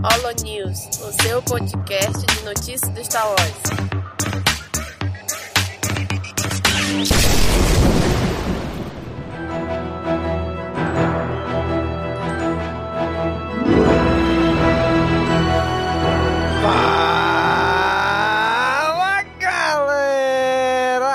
Holo News, o seu podcast de notícias do Star Wars. Fala galera!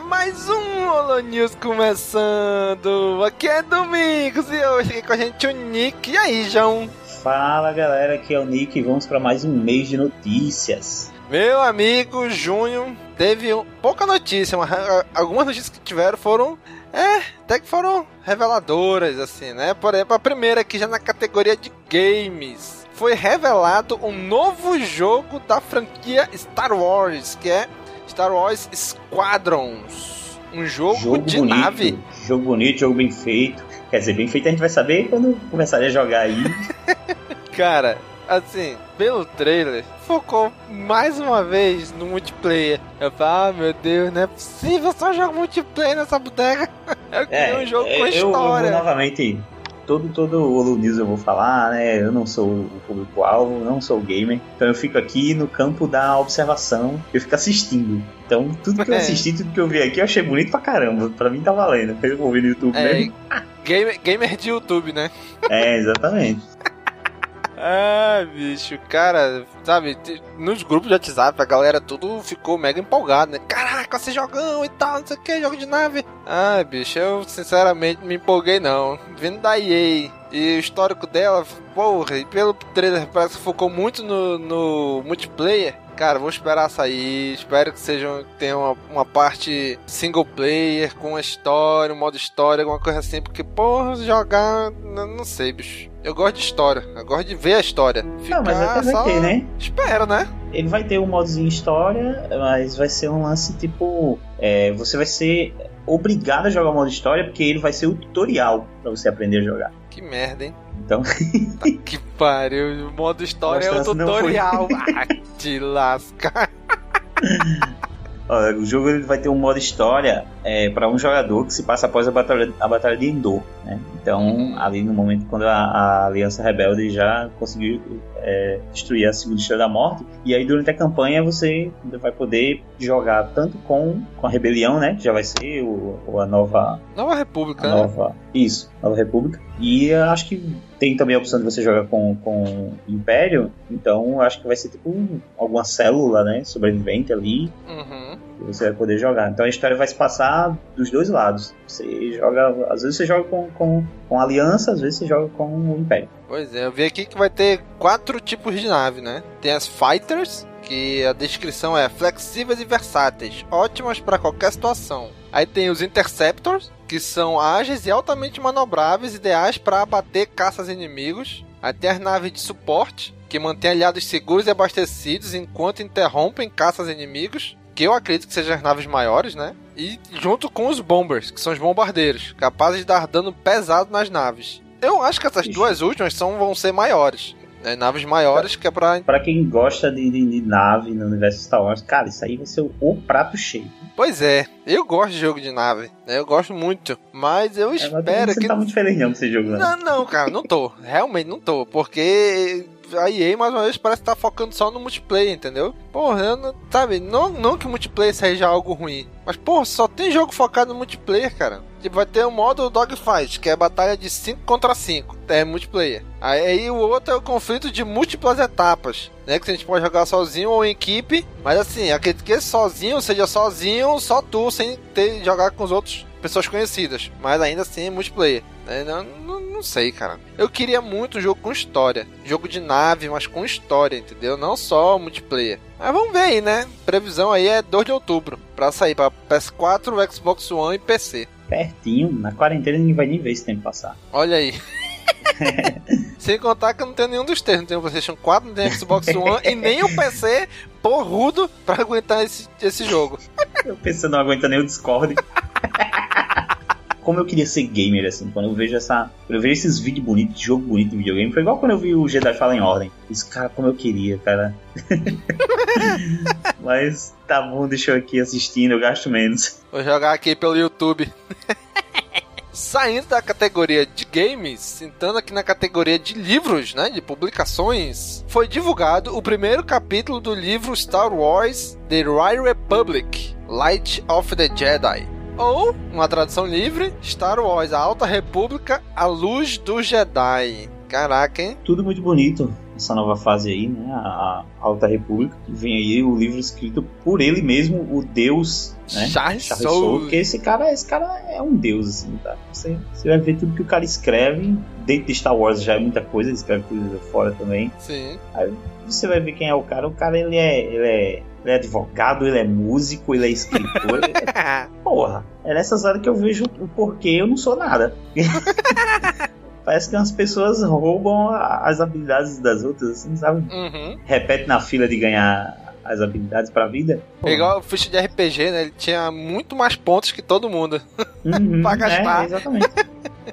Mais um Holo News começando! Aqui é Domingos e hoje aqui com a gente o Nick. E aí, João? Fala galera, aqui é o Nick e vamos para mais um mês de notícias. Meu amigo Junho teve um- pouca notícia, mas ah, algumas notícias que tiveram foram. É, até que foram reveladoras, assim, né? Por exemplo, a primeira aqui já na categoria de games. Foi revelado um novo jogo da franquia Star Wars, que é Star Wars Squadrons. Um jogo, de bonito, nave. Jogo bonito, jogo bem feito. Quer dizer, bem feito a gente vai saber quando começarem a jogar aí. Cara, assim, pelo trailer, focou mais uma vez no multiplayer. Eu falei, ah, meu Deus, não é possível só jogar multiplayer nessa bodega. Eu queria um jogo com É, eu- eu, história. novamente. Todo, todo o Holo News eu vou falar, né? Eu não sou o público-alvo, não sou o gamer. Então eu fico aqui no campo da observação, eu fico assistindo. Então tudo que eu É. assisti, tudo que eu vi aqui, eu achei bonito pra caramba. Pra mim tá valendo. Eu vou ver no YouTube É, mesmo. Gamer, gamer de YouTube, né? É, exatamente. Ah, bicho, cara, sabe, nos grupos de WhatsApp a galera tudo ficou mega empolgado, né? Caraca, você jogão e tal, não sei o que, jogo de nave. Ah, bicho, eu sinceramente me empolguei não. Vindo da EA e o histórico dela, porra, e pelo trailer parece que focou muito no, no multiplayer. Cara, vou esperar sair. Espero que seja tenha uma, uma parte single player com a história, um modo história, alguma coisa assim, porque porra, jogar, não sei, bicho. Eu gosto de história, eu gosto de ver a história. Não, mas Ficar até vai só- ter, né? Espero, né? Ele vai ter um modozinho história, mas vai ser um lance tipo. é, você vai ser obrigado a jogar o modo história, porque ele vai ser o tutorial pra você aprender a jogar. Que merda, hein? Então, Que pariu, o modo história é o tutorial. ah, te lasca. ó, o jogo ele vai ter um modo história é, para um jogador que se passa após a batalha, a batalha de Endor. Né? Então, ali no momento quando a, a Aliança Rebelde já conseguiu é, destruir a Segunda Estrela da Morte, e aí durante a campanha você vai poder jogar tanto com, com a Rebelião, né? Que já vai ser o, o- a nova Nova República, né? nova. Isso, Nova República. E acho que tem também a opção de você jogar com, com Império. Então acho que vai ser tipo um- alguma célula, né? Sobrevivente ali. Uhum. Que você vai poder jogar. Então a história vai se passar dos dois lados. Você joga. Às vezes você joga com, com, com Aliança, às vezes você joga com o Império. Pois é, eu vi aqui que vai ter quatro tipos de nave, né? Tem as Fighters, que a descrição é flexíveis e versáteis, ótimas para qualquer situação. Aí tem os Interceptors, que são ágeis e altamente manobráveis, ideais para abater caças inimigos. Aí tem as naves de suporte, que mantêm aliados seguros e abastecidos enquanto interrompem caças inimigos. Que eu acredito que sejam as naves maiores, né? E junto com os Bombers, que são os bombardeiros, capazes de dar dano pesado nas naves. Eu acho que essas Ixi. duas últimas são, vão ser maiores. Né? Naves maiores que é pra. Pra quem gosta de, de, de nave no universo Star Wars, cara, isso aí vai ser o, o prato cheio. Pois é, eu gosto de jogo de nave. né? Eu gosto muito. Mas eu É, mas espero você que. não tá muito feliz não com esse jogo, não. Não, não, cara, não tô. Realmente não tô. Porque a EA, mais uma vez, parece estar focando só no multiplayer, entendeu? Porra, eu não, sabe, não, não que o multiplayer seja algo ruim. Mas, porra, só tem jogo focado no multiplayer, cara. Tipo, vai ter o modo Dogfight, que é batalha de 5 contra 5. É multiplayer. Aí, aí o outro é o conflito de múltiplas etapas. Né? Que a gente pode jogar sozinho ou em equipe. Mas assim, acredito que sozinho, seja sozinho, só tu, sem ter jogar com os outros pessoas conhecidas. Mas ainda assim é multiplayer. né? Não, não, não sei, cara. Eu queria muito um jogo com história. Jogo de nave, mas com história, entendeu? Não só multiplayer. Mas vamos ver aí, né? Previsão aí é 2 de outubro. Pra sair pra PS4, Xbox One e PC. Pertinho, na quarentena ninguém vai nem ver esse tempo passar. Olha aí. Sem contar que eu não tenho nenhum dos três. Não tenho o PlayStation 4, não tenho Xbox One e nem o PC porrudo pra aguentar esse, esse jogo. Eu pensando, não aguenta nem o Discord. Como eu queria ser gamer, assim, quando eu vejo essa. Quando eu vejo esses vídeos bonitos, de jogo bonito de videogame, foi igual quando eu vi o Jedi Fallen Ordem. Esse cara, como eu queria, cara. Mas tá bom, deixa eu aqui assistindo, eu gasto menos. Vou jogar aqui pelo YouTube. Saindo da categoria de games, entrando aqui na categoria de livros, né, de publicações, foi divulgado o primeiro capítulo do livro Star Wars The High Republic, Light of the Jedi. Ou, uma tradução livre, Star Wars, a Alta República, a Luz do Jedi. Caraca, hein? Tudo muito bonito essa nova fase aí, né? A Alta República. Vem aí o livro escrito por ele mesmo, o Deus, né? Charles, Charles Soule. Soule. Porque esse cara, esse cara é um deus, assim, tá? Você, você vai ver tudo que o cara escreve. Dentro de Star Wars já é muita coisa, ele escreve coisa fora também. Sim. Aí você vai ver quem é o cara. O cara, ele é, ele é, ele é advogado, ele é músico, ele é escritor. ele é- Porra, é nessas horas que eu vejo o porquê eu não sou nada. Parece que umas pessoas roubam as habilidades das outras, assim, sabe? Uhum. Repete na fila de ganhar as habilidades pra vida. É igual o ficha de RPG, né? Ele tinha muito mais pontos que todo mundo. Uhum, pra gastar. É, exatamente.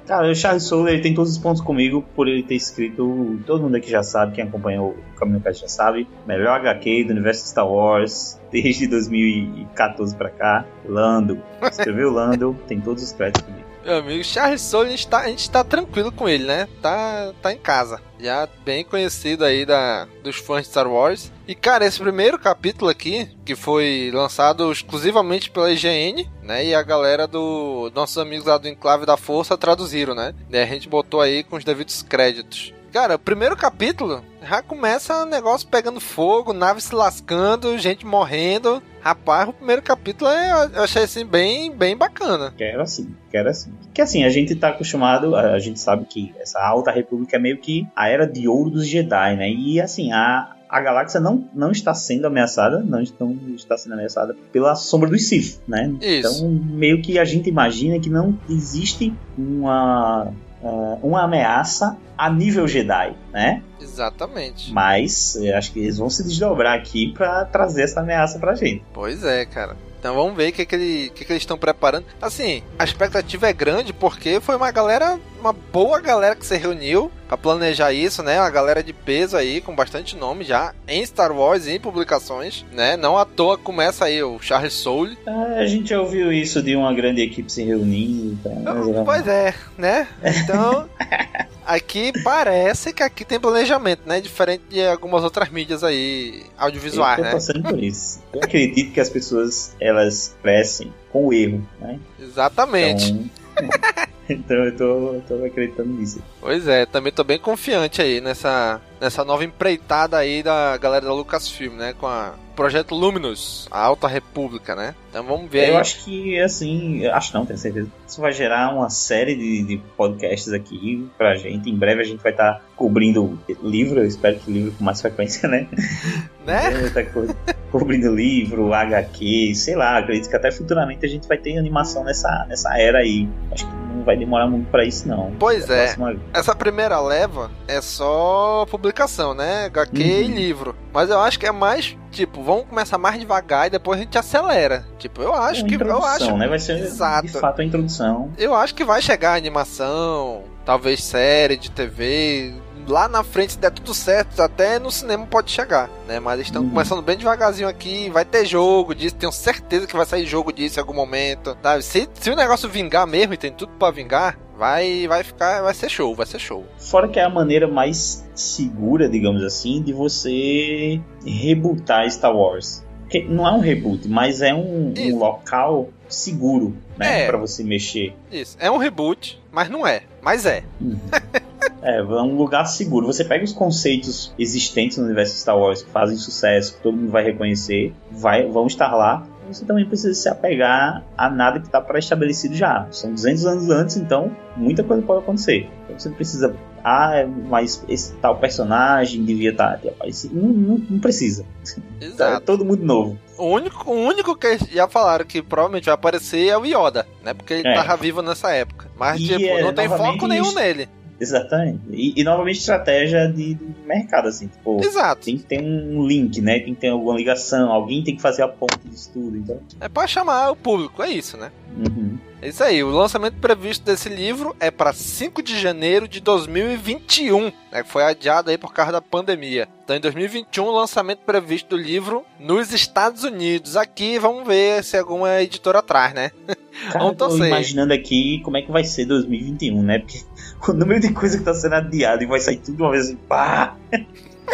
Cara, o Charles Soule ele tem todos os pontos comigo por ele ter escrito. Todo mundo aqui já sabe, quem acompanhou o Caminho Cast já sabe. Melhor HQ do universo de Star Wars desde 2014 pra cá. Lando. Escreveu Lando, tem todos os créditos comigo. Meu amigo, Charles Soule, a gente, tá, a gente tá tranquilo com ele, né? Tá, tá em casa. Já bem conhecido aí da, dos fãs de Star Wars. E, cara, esse primeiro capítulo aqui, que foi lançado exclusivamente pela IGN, né? E a galera do nossos amigos lá do Enclave da Força traduziram, né? E a gente botou aí com os devidos créditos. Cara, o primeiro capítulo já começa o negócio pegando fogo, nave se lascando, gente morrendo. Rapaz, o primeiro capítulo é- eu achei assim bem, bem bacana. Quero assim, quero assim. Que assim, a gente tá acostumado, a, a gente sabe que essa Alta República é meio que a era de ouro dos Jedi, né? E assim, a, a galáxia não, não está sendo ameaçada, não, não está sendo ameaçada pela sombra dos Sith, né? Isso. Então, meio que a gente imagina que não existe uma, ah, uma ameaça a nível Jedi, né? Exatamente. Mas eu acho que eles vão se desdobrar aqui pra trazer essa ameaça pra gente. Pois é, cara. Então vamos ver o que, que, ele, que, que eles estão preparando. Assim, a expectativa é grande porque foi uma galera, uma boa galera que se reuniu pra planejar isso, né? Uma galera de peso aí, com bastante nome já, em Star Wars e em publicações, né? Não à toa começa aí o Charles Soule. Ah, a gente já ouviu isso de uma grande equipe se reunindo. Tá? Mas, Pois é, né? Então, aqui parece que aqui tem planejamento, né? Diferente de algumas outras mídias aí audiovisuais, eu tô né? passando por isso. Eu acredito que as pessoas elas crescem com o erro, né? Exatamente. Então, então eu tô, eu tô acreditando nisso. Pois é, também tô bem confiante aí nessa, nessa nova empreitada aí da galera da Lucasfilm, né? Com a Projeto Luminous, a Alta República, né? Então vamos ver Eu aí. acho que, assim, acho não, tenho certeza. Isso vai gerar uma série de, de podcasts aqui pra gente. Em breve a gente vai estar cobrindo livro, eu espero que livro com mais frequência, né? Né? Vai estar co- cobrindo livro, HQ, sei lá, acredito que até futuramente a gente vai ter animação nessa, nessa era aí. Acho que vai demorar muito pra isso, não. Pois é. Essa primeira leva é só publicação, né? HQ e Uhum. livro. Mas eu acho que é mais, tipo, vamos começar mais devagar e depois a gente acelera. Tipo, eu acho É que. Eu acho, né? Vai ser Exato. de fato a introdução. eu acho que vai chegar a animação, talvez série de TV. Lá na frente, se der tudo certo, até no cinema pode chegar, né? Mas eles estão Uhum. começando bem devagarzinho aqui. Vai ter jogo disso, tenho certeza que vai sair jogo disso em algum momento. Sabe? Se, se o negócio vingar mesmo e tem tudo pra vingar, vai, vai ficar. Vai ser show, vai ser show. Fora que é a maneira mais segura, digamos assim, de você rebootar Star Wars. Porque não é um reboot, mas é um, um local seguro, né? É. Pra você mexer. Isso. É um reboot, mas não é. Mas é. É, é um lugar seguro. Você pega os conceitos existentes no universo de Star Wars que fazem sucesso, que todo mundo vai reconhecer, vai, vão estar lá. Você também precisa se apegar a nada que está pré-estabelecido já. São 200 anos antes, então muita coisa pode acontecer. Então você precisa. Ah, mas esse tal personagem devia estar aparecido. Não, não, não precisa. Tá, é Exato. todo mundo novo. O único, o único que já falaram que provavelmente vai aparecer é o Yoda, né? Porque ele É. tava vivo nessa época. Mas, E tipo, é, não tem foco nenhum nele. Exatamente. E, e novamente estratégia de, de mercado, assim. Tipo, Exato. tem que ter um link, né? Tem que ter alguma ligação. Alguém tem que fazer a ponte disso tudo. Então. É pra chamar o público, é isso, né? Uhum. É isso aí, o lançamento previsto desse livro é para 5 de janeiro de 2021, né, que foi adiado aí por causa da pandemia. Então, em 2021, o lançamento previsto do livro nos Estados Unidos. Aqui, vamos ver se alguma editora traz, né? Cara, vamos torcer. Tô imaginando aqui como é que vai ser 2021, né? Porque o número de coisa que tá sendo adiado e vai sair tudo uma vez assim, pá!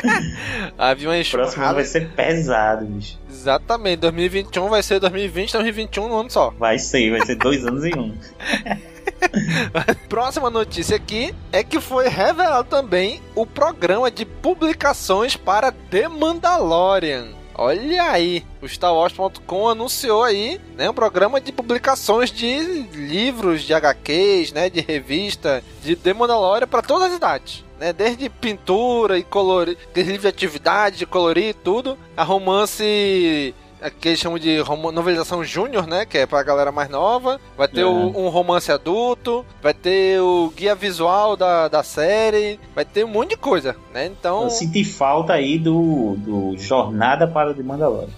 Havia uma O próximo ano vai ser pesado, bicho. Exatamente, 2021 vai ser 2020, 2021 no ano só. Vai ser, vai ser dois anos em um. Próxima notícia aqui é que foi revelado também o programa de publicações para The Mandalorian. Olha aí, o StarWars.com anunciou aí, né, um programa de publicações de livros, de HQs, né, de revista, de The Mandalorian para todas as idades. Né, desde pintura e colorir, livro de atividade, de colorir e tudo, a romance que eles chamam de novelização júnior, né? Que é pra galera mais nova. Vai ter o, um romance adulto, vai ter o guia visual da, da série, vai ter um monte de coisa, né? Então. Eu senti falta aí do, do Jornada para o de Mandalorian.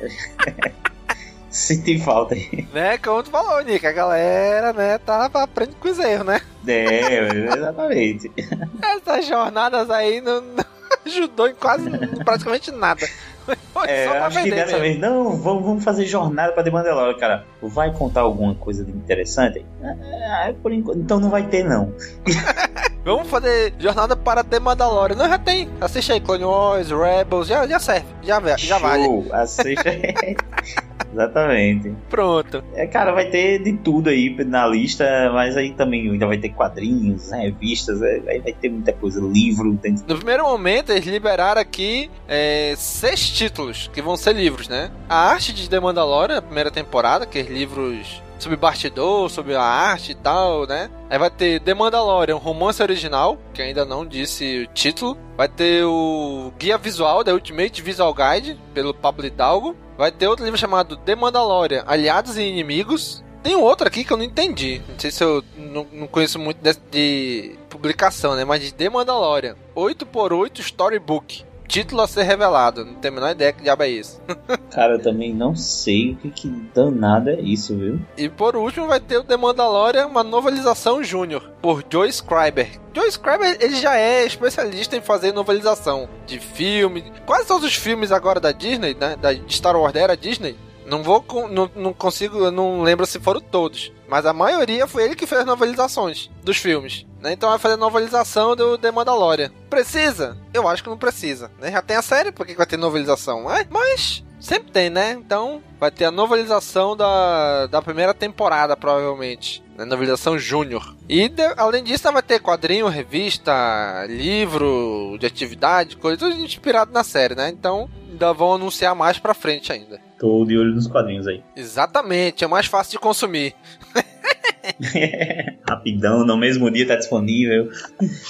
Senti falta aí. Né, como tu falou, Nick, a galera, né, tá aprendendo com os erros, né? É, exatamente. Essas jornadas aí não, não ajudou em quase praticamente nada. É, acho que dessa mesmo. vez, não, vamos, vamos fazer jornada pra The Mandalorian, cara. Vai contar alguma coisa interessante? Ah, por enquanto, então não vai ter, não. vamos fazer jornada para The Mandalorian. Não, já tem. Assiste aí Clone Wars, Rebels, já, já serve. Já, já Show, vale. Assiste aí. Exatamente. Pronto. É, cara, vai ter de tudo aí na lista, mas aí também ainda vai ter quadrinhos, revistas, é, aí vai ter muita coisa, livro. Tem... No primeiro momento, eles liberaram aqui é, seis títulos, que vão ser livros, né? A arte de The Mandalorian, a primeira temporada, que é livros sobre bastidor, sobre a arte e tal, né? Aí vai ter The Mandalorian, romance original, que ainda não disse o título. Vai ter o Guia Visual, da Ultimate Visual Guide, pelo Pablo Hidalgo. Vai ter outro livro chamado The Mandalorian, Aliados e Inimigos. Tem outro aqui que eu não entendi. Não sei se eu não, não conheço muito de, de, publicação, né? Mas de The Mandalorian. 8x8 Storybook título a ser revelado. Não tenho a menor ideia que diabo é isso. Cara, eu também não sei o que, que danado é isso, viu? E por último vai ter o The Mandalorian, uma novelização júnior, por Joe Scriber. Joe Scriber, ele já é especialista em fazer novelização de filme. Quase todos os filmes agora da Disney, né? Da Star Wars era Disney, não vou, não, não consigo, eu não lembro se foram todos. Mas a maioria foi ele que fez as novelizações dos filmes. Né? Então vai fazer novelização do The Mandalorian. Precisa? Eu acho que não precisa. Né? Já tem a série, por que vai ter novelização? É, mas sempre tem, né? Então vai ter a novelização da, da primeira temporada, provavelmente. Né? Novelização Júnior. E de, além disso, vai ter quadrinho, revista, livro de atividade, coisa tudo inspirado na série, né? Então ainda vão anunciar mais pra frente ainda. Tô de olho nos quadrinhos aí. Exatamente, é mais fácil de consumir. Rapidão, no mesmo dia tá disponível.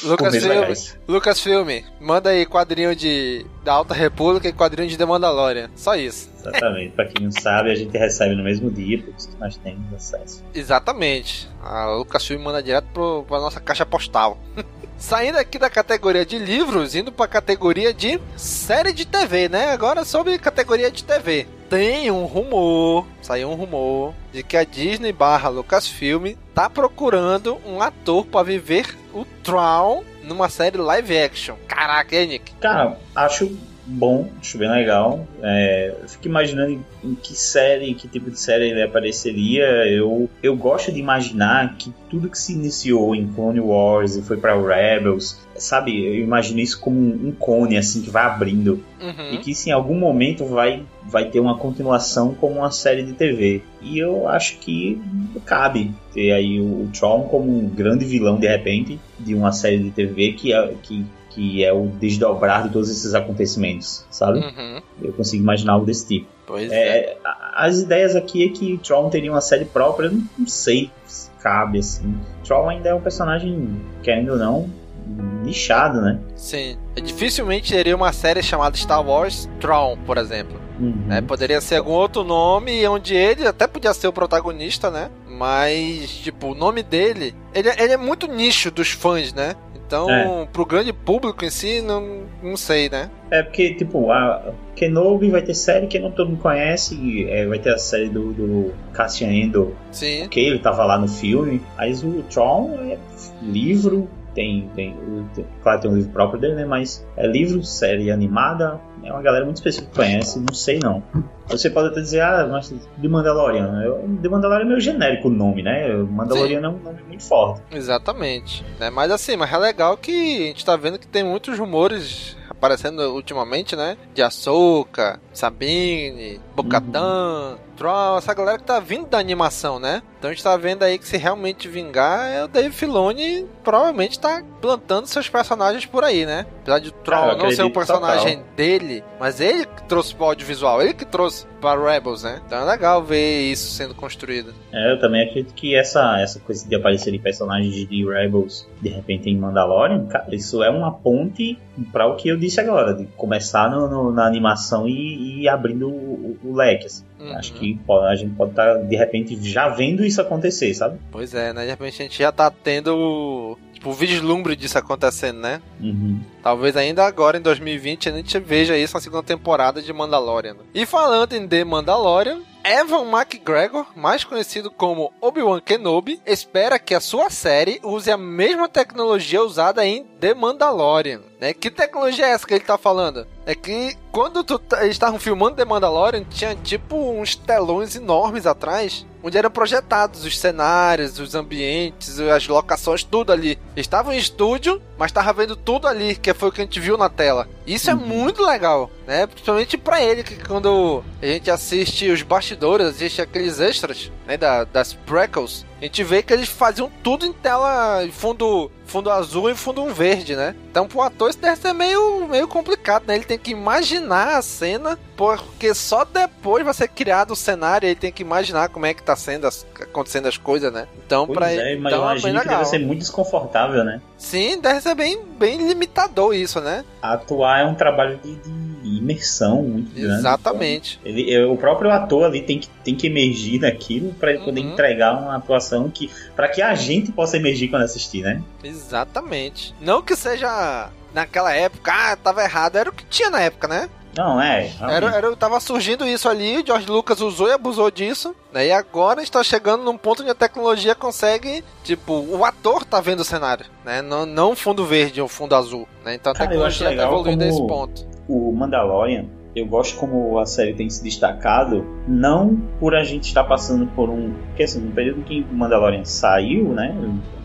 Lucas Filme, Lucas Filme, manda aí quadrinho de da Alta República e quadrinho de The Mandalorian. Só isso. Exatamente. pra quem não sabe, a gente recebe no mesmo dia, por isso que nós temos acesso. Exatamente. A Lucas Filme manda direto pro, pra nossa caixa postal. Saindo aqui da categoria de livros, indo para a categoria de série de TV, né? Agora sobre categoria de TV. Tem um rumor, saiu um rumor de que a Disney barra Lucasfilm tá procurando um ator para viver o Tron numa série live action. Caraca, hein, Nick? Cara, acho bom, acho bem legal. É, eu fico imaginando em, em, que série, que tipo de série ele apareceria. Eu, eu gosto de imaginar que tudo que se iniciou em Clone Wars e foi para Rebels, sabe? Eu imagino isso como um, um cone assim que vai abrindo uhum. e que se em algum momento vai vai ter uma continuação como uma série de TV. E eu acho que cabe ter aí o, o Tron como um grande vilão de repente de uma série de TV que, é, que que é o desdobrar de todos esses acontecimentos, sabe? Uhum. Eu consigo imaginar algo desse tipo. Pois é, é. As ideias aqui é que Tron teria uma série própria, eu não, não sei se cabe assim. Tron ainda é um personagem, querendo ou não, nichado, né? Sim. Dificilmente teria uma série chamada Star Wars Tron, por exemplo. Uhum. Né? Poderia ser algum outro nome onde ele até podia ser o protagonista, né? Mas, tipo, o nome dele. Ele, ele é muito nicho dos fãs, né? Então, é. pro grande público em si, não, não sei, né? É porque, tipo, a Kenobi vai ter série que não todo mundo conhece, é, vai ter a série do, do Cassian Endo, Sim. que ele tava lá no filme, mas o Tron é livro, tem, tem, tem, claro, tem um livro próprio dele, né? Mas é livro, série animada, é uma galera muito específica que conhece, não sei não. Você pode até dizer, ah, mas de Mandalorian. Eu, de Mandalorian é meio genérico o nome, né? Mandalorian Sim. é um nome muito forte. Exatamente. Né? Mas assim, mas é legal que a gente tá vendo que tem muitos rumores aparecendo ultimamente, né? De Ahsoka, Sabine, Bocatan, uhum. Troll, essa galera que tá vindo da animação, né? Então a gente tá vendo aí que se realmente vingar, é o Dave Filoni provavelmente tá plantando seus personagens por aí, né? Apesar de Troll não ser um personagem total. dele, mas ele que trouxe pro audiovisual, ele que trouxe para Rebels, né? Então é legal ver isso sendo construído. É, eu também acredito que essa, essa coisa de aparecer personagens de Rebels de repente em Mandalorian, cara, isso é uma ponte para o que eu disse agora, de começar no, no, na animação e, e abrindo o, o, o leque. Assim. Uhum. Acho que a gente pode estar, tá, de repente, já vendo isso acontecer, sabe? Pois é, né? De repente a gente já tá tendo tipo, o vislumbre disso acontecendo, né? Uhum. Talvez ainda agora, em 2020, a gente veja isso na segunda temporada de Mandalorian. E falando em The Mandalorian, Evan McGregor, mais conhecido como Obi-Wan Kenobi, espera que a sua série use a mesma tecnologia usada em The Mandalorian. Né? Que tecnologia é essa que ele tá falando? É que quando tu, eles estavam filmando The Mandalorian, tinha tipo uns telões enormes atrás, onde eram projetados os cenários, os ambientes, as locações, tudo ali. Estavam em estúdio, mas tava vendo tudo ali, que foi o que a gente viu na tela. Isso é uhum. é muito legal, né? Principalmente para ele, que quando a gente assiste os bastidores, assiste aqueles extras, né, da, das prequels, a gente vê que eles faziam tudo em tela, fundo, fundo azul e fundo verde, né? Então pro ator isso deve ser meio, meio complicado, né? Ele tem que imaginar a cena, porque só depois vai ser criado o cenário e ele tem que imaginar como é que tá sendo as, acontecendo as coisas, né? Então pois pra é, ele. Mas então, é imagino que deve ser muito desconfortável, né? Sim, deve ser bem, bem limitador isso, né? Atuar é um trabalho de, de imersão muito grande. Exatamente. Então, ele, o próprio ator ali tem que, tem que emergir naquilo para uhum. poder entregar uma atuação que para que a gente possa emergir quando assistir, né? Exatamente. Não que seja naquela época, ah, tava errado, era o que tinha na época, né? Não, é. Era, era, tava surgindo isso ali, George Lucas usou e abusou disso, né? E agora está chegando num ponto onde a tecnologia consegue, tipo, o ator tá vendo o cenário, né? Não, não fundo verde ou fundo azul, né? Então a Cara, tecnologia tá evoluindo a esse ponto. O Mandalorian, eu gosto como a série tem se destacado, não por a gente estar passando por um. Porque assim, no período que o Mandalorian saiu, né?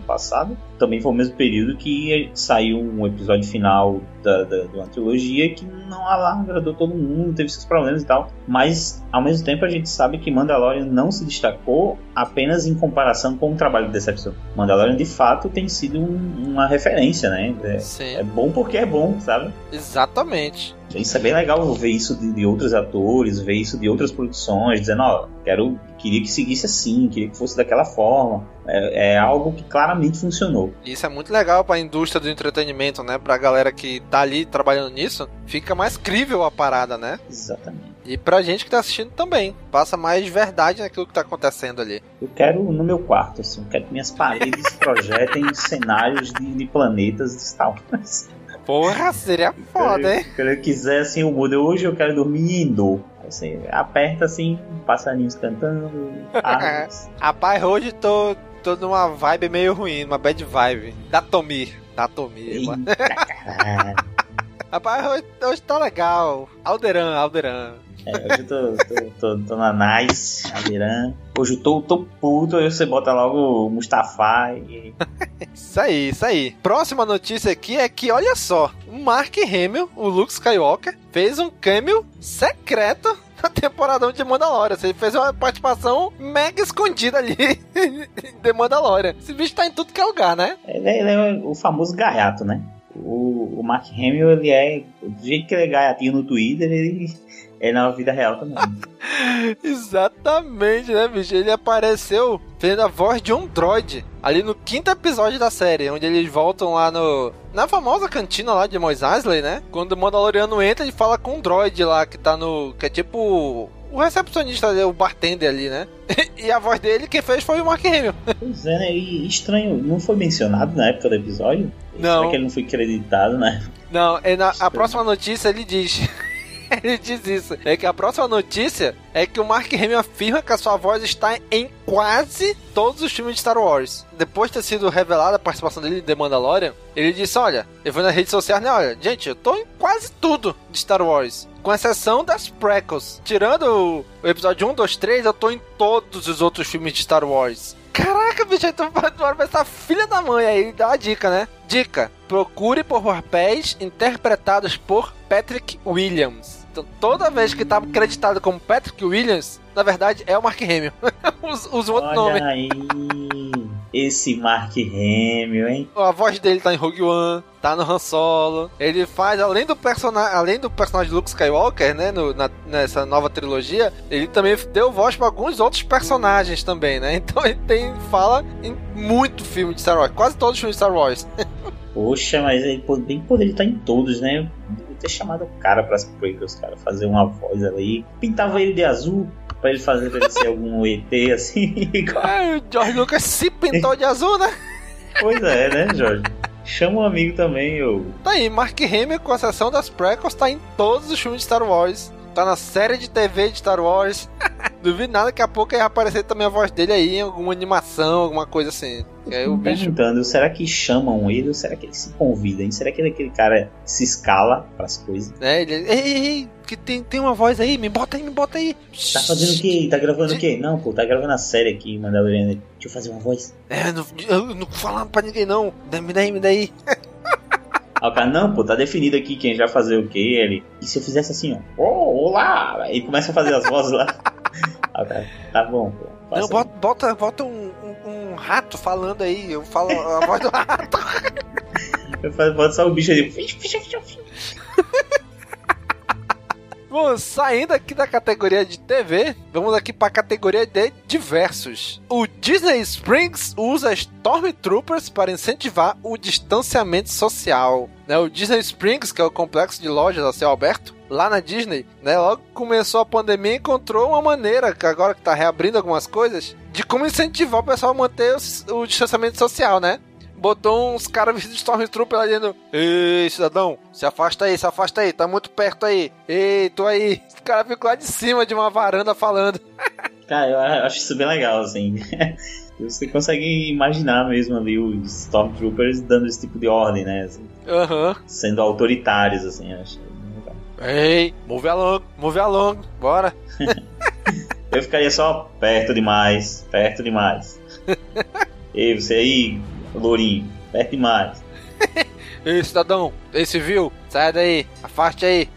Passado. Também foi o mesmo período que saiu um episódio final da, da, de uma trilogia que não agradou todo mundo, teve seus problemas e tal. Mas, ao mesmo tempo, a gente sabe que Mandalorian não se destacou apenas em comparação com o trabalho de Decepção. Mandalorian, de fato, tem sido um, uma referência, né? É, é, bom porque é bom, sabe? Exatamente. Isso é bem legal ver isso de, de outros atores, ver isso de outras produções, dizendo, ó, quero queria que seguisse assim, queria que fosse daquela forma. É, é algo que claramente funcionou. Isso é muito legal para a indústria do entretenimento, né? Para a galera que tá ali trabalhando nisso, fica mais crível a parada, né? Exatamente. E pra gente que tá assistindo também, passa mais verdade naquilo que tá acontecendo ali. Eu quero no meu quarto, assim, eu quero que minhas paredes projetem cenários de, de planetas de Star Wars. Porra, seria foda, hein? Se eu quiser, assim, o mundo hoje eu quero dormir Endor. Você aperta assim, passarinhos cantando. Rapaz, hoje tô, tô numa vibe meio ruim, uma bad vibe. Da Tomir. Da Tomir, mano. Rapaz, hoje, hoje tá legal. Alderan, Alderan. É, hoje eu tô, tô, tô, tô na Nice, Alderan. Hoje eu tô, tô puto, aí você bota logo o Mustafa e. isso aí, isso aí. Próxima notícia aqui é que, olha só, o Mark Hamill, o Luke Skywalker, fez um cameo secreto na temporada de Mandalorian. Ele fez uma participação mega escondida ali de Mandalorian. Esse bicho tá em tudo que é lugar, né? Ele é, ele é o famoso gaiato, né? O, o Mark Hamill, ele é. Do jeito que ele é gaiatinho no Twitter, ele é na vida real também. Exatamente, né, bicho? Ele apareceu fazendo a voz de um droid ali no quinto episódio da série, onde eles voltam lá no. Na famosa cantina lá de Mos Eisley, né? Quando o Mandaloriano entra, ele fala com um droid lá que tá no. que é tipo o recepcionista, o bartender ali, né? e a voz dele, quem fez foi o Mark Hamill. Pois é, né? E estranho, não foi mencionado na época do episódio? Não. Será que ele não foi acreditado, né? Não, é na, a próxima notícia ele diz. ele diz isso. É que a próxima notícia é que o Mark Hamill afirma que a sua voz está em quase todos os filmes de Star Wars. Depois de ter sido revelada a participação dele em The Mandalorian, ele disse: Olha, eu vou nas redes sociais, né? Olha, gente, eu tô em quase tudo de Star Wars. Com exceção das prequels. Tirando o episódio 1, 2, 3, eu tô em todos os outros filmes de Star Wars. Caraca, bicho, então vai essa filha da mãe aí. Dá uma dica, né? Dica: procure por papéis interpretados por Patrick Williams. Então, toda vez que tá acreditado como Patrick Williams, na verdade é o Mark Hamill. Usa outro Olha nome. aí, esse Mark Hamill, hein? A voz dele tá em Rogue One, tá no Han Solo. Ele faz, além do personagem, além do personagem Luke Skywalker, né, no- na- nessa nova trilogia, ele também deu voz pra alguns outros personagens também, né? Então ele tem fala em muito filme de Star Wars, quase todos os filmes de Star Wars. Poxa, mas ele bem poderia estar em todos, né? Devia ter chamado o cara prequels, cara, fazer uma voz ali. Pintava ele de azul pra ele fazer pra ele ser algum ET assim. igual. Ah, o George Lucas se pintou de azul, né? pois é, né, Jorge? Chama um amigo também, eu. Tá aí, Mark Hamill, com exceção das prequels, tá em todos os filmes de Star Wars. Tá na série de TV de Star Wars. Duvido nada que a pouco ia aparecer também a voz dele aí em alguma animação, alguma coisa assim. E aí o bicho. perguntando, será que chamam ele ou será que ele se convida? Hein? Será que ele é aquele cara que se escala pras coisas? Né, ele. Ei, ei, ei, que tem, tem uma voz aí, me bota aí, me bota aí. Tá fazendo o quê? Tá gravando o quê? Não, pô, tá gravando a série aqui, Mandaloriana. Deixa eu fazer uma voz. É, não, eu não vou falar pra ninguém não. Me daí, me daí. Aí o cara, não, pô, tá definido aqui quem já fazer o quê? Ele, e se eu fizesse assim, ó, oh, olá! Aí começa a fazer as vozes lá. Aí o cara, tá bom, pô. Não, bota, bota, bota um, um- um rato falando aí. Eu falo a voz do rato. Eu faço- Bota só o bicho ali. Bom, saindo aqui da categoria de TV, vamos aqui pra categoria de diversos. O Disney Springs usa Stormtroopers para incentivar o distanciamento social. Né, o Disney Springs, que é o complexo de lojas a céu aberto, lá na Disney, né, logo que começou a pandemia, encontrou uma maneira, que agora que tá reabrindo algumas coisas, de como incentivar o pessoal a manter o, o distanciamento social, né? botou uns caras vestidos de Stormtrooper lá dentro. Ei, cidadão, se afasta aí, se afasta aí, tá muito perto aí. Ei, tô aí. Os caras ficam lá de cima de uma varanda falando. Cara, eu acho isso bem legal, assim. Você consegue imaginar mesmo ali os Stormtroopers dando esse tipo de ordem, né? assim, Aham. sendo autoritários, assim, acho. Ei, move along, move along, bora. Eu ficaria só perto demais, perto demais. Ei, você aí, lourinho, perto demais. Ei, cidadão, ei, civil, sai daí, afaste aí.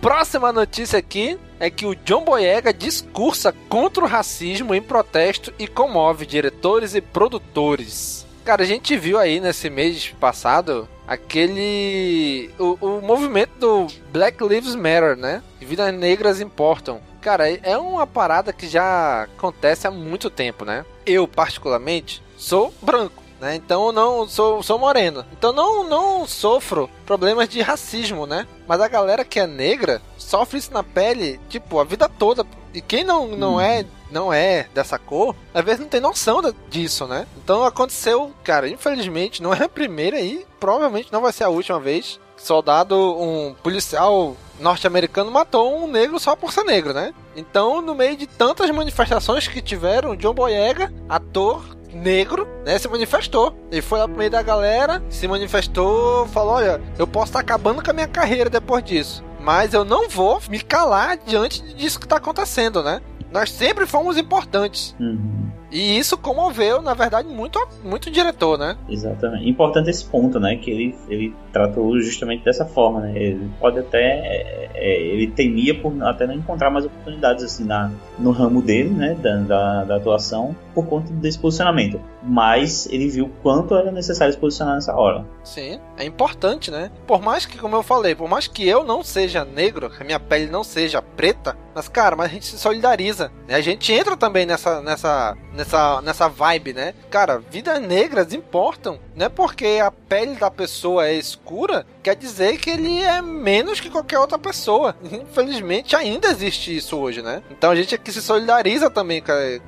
Próxima notícia aqui é que o John Boyega discursa contra o racismo em protesto e comove diretores e produtores. Cara, a gente viu aí nesse mês passado aquele. O, o movimento do Black Lives Matter, né? Vidas negras importam. Cara, é uma parada que já acontece há muito tempo, né? Eu, particularmente, sou branco né? Então não sou, sou moreno. Então não não sofro problemas de racismo, né? Mas a galera que é negra sofre isso na pele, tipo, a vida toda. E quem não, não Hum. é não é dessa cor, às vezes não tem noção disso, né? Então aconteceu, cara, infelizmente, não é a primeira e provavelmente não vai ser a última vez. Soldado, um policial norte-americano matou um negro só por ser negro, né? Então, no meio de tantas manifestações que tiveram, John Boyega, ator negro, né, se manifestou. Ele foi lá pro meio da galera, se manifestou, falou: Olha, eu posso estar acabando com a minha carreira depois disso, mas eu não vou me calar diante disso que tá acontecendo, né? Nós sempre fomos importantes. Uhum, E isso comoveu, na verdade, muito, muito o diretor, né? exatamente. Importante esse ponto, né? Que ele, ele tratou justamente dessa forma, né? Ele pode até. é, é, ele temia por até não encontrar mais oportunidades assim na, no ramo dele, né? Da, da, da atuação, por conta desse posicionamento. Mas ele viu quanto era necessário se posicionar nessa hora. Sim, é importante, né? Por mais que, como eu falei, por mais que eu não seja negro, que a minha pele não seja preta, mas cara, mas a gente se solidariza. Né? A gente entra também nessa, nessa, nessa, nessa vibe, né? Cara, vidas negras importam. Não é porque a pele da pessoa é escura, quer dizer que ele é menos que qualquer outra pessoa. Infelizmente ainda existe isso hoje, né? Então a gente aqui se solidariza também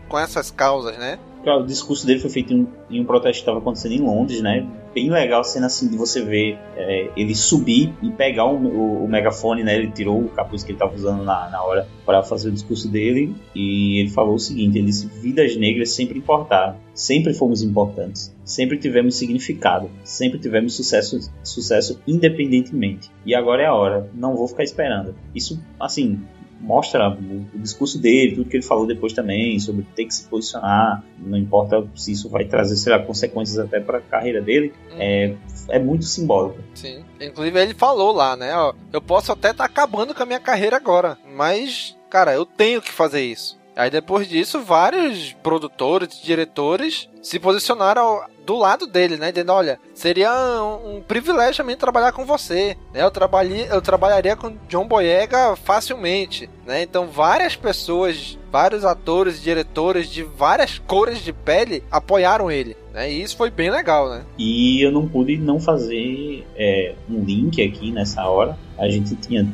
com essas causas, né? O discurso dele foi feito em, em um protesto que estava acontecendo em Londres, né? Bem legal a cena assim de você ver é, ele subir e pegar o, o, o, megafone, né? Ele tirou o capuz que ele estava usando na, na hora para fazer o discurso dele e ele falou o seguinte: ele disse, vidas negras sempre importaram, sempre fomos importantes, sempre tivemos significado, sempre tivemos sucesso, sucesso independentemente. E agora é a hora, não vou ficar esperando. Isso, assim, mostra o, discurso dele, tudo que ele falou depois também, sobre ter que se posicionar, não importa se isso vai trazer, sei lá, consequências até para a carreira dele, hum. é, é muito simbólico. Sim. Inclusive ele falou lá, né, ó, eu posso até estar tá acabando com a minha carreira agora, mas, cara, eu tenho que fazer isso. Aí depois disso, vários produtores diretores se posicionaram do lado dele, né? Dizendo, olha, seria um, um privilégio também trabalhar com você. Né? Eu, trabalhei, eu trabalharia com John Boyega facilmente. Né? Então várias pessoas, vários atores diretores de várias cores de pele apoiaram ele. Né? E isso foi bem legal, né? E eu não pude não fazer é, um link aqui nessa hora. A gente tinha,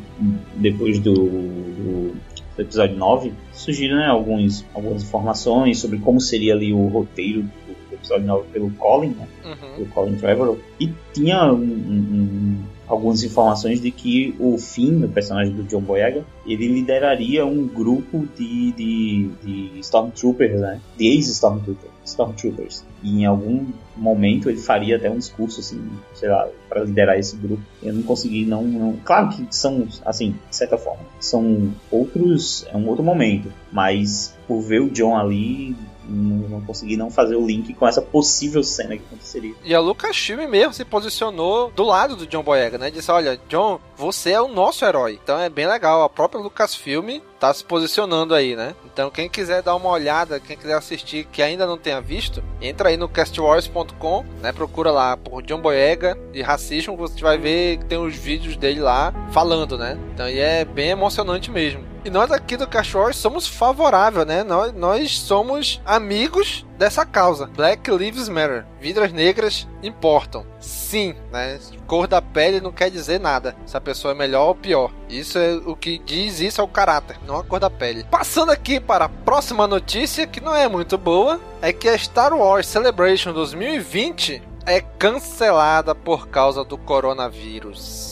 depois do, do do episódio 9, surgiram né, alguns, algumas informações sobre como seria ali o roteiro do episódio 9 pelo Colin, né? Uhum. Pelo Colin Trevorrow. E tinha um, um, algumas informações de que o Finn, o personagem do John Boyega, ele lideraria um grupo de, de, de Stormtroopers, né? De ex-Stormtroopers. Stormtroopers. E em algum momento ele faria até um discurso, assim, sei lá, para liderar esse grupo. Eu não consegui, não, não, Claro que são, assim, de certa forma, são outros. É um outro momento. Mas por ver o John ali, não, não, consegui não fazer o link com essa possível cena que aconteceria. E a Lucasfilm mesmo se posicionou do lado do John Boyega, né? Disse, olha, John, você é o nosso herói. Então é bem legal. A própria Lucasfilm tá se posicionando aí, né? Então quem quiser dar uma olhada, quem quiser assistir que ainda não tenha visto, entra aí no castwars.com, né? Procura lá por John Boyega e racismo, você vai ver que tem os vídeos dele lá falando, né? Então e é bem emocionante mesmo. E nós aqui do Cachorro somos favoráveis, né? Nós, nós somos amigos dessa causa. Black Lives Matter. Vidas negras importam. Sim, né? Cor da pele não quer dizer nada. Se a pessoa é melhor ou pior. Isso é o que diz isso é o caráter, não a cor da pele. Passando aqui para a próxima notícia, que não é muito boa, é que a Star Wars Celebration 2020 é cancelada por causa do coronavírus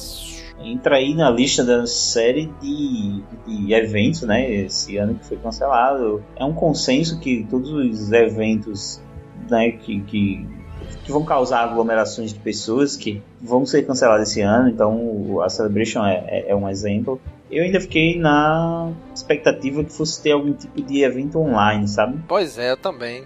entra aí na lista da série de, de eventos, né? Esse ano que foi cancelado. É um consenso que todos os eventos né, que, que, que vão causar aglomerações de pessoas que vão ser cancelados esse ano. Então a Celebration é, é, é um exemplo. Eu ainda fiquei na expectativa que fosse ter algum tipo de evento online, sabe? Pois é, eu também.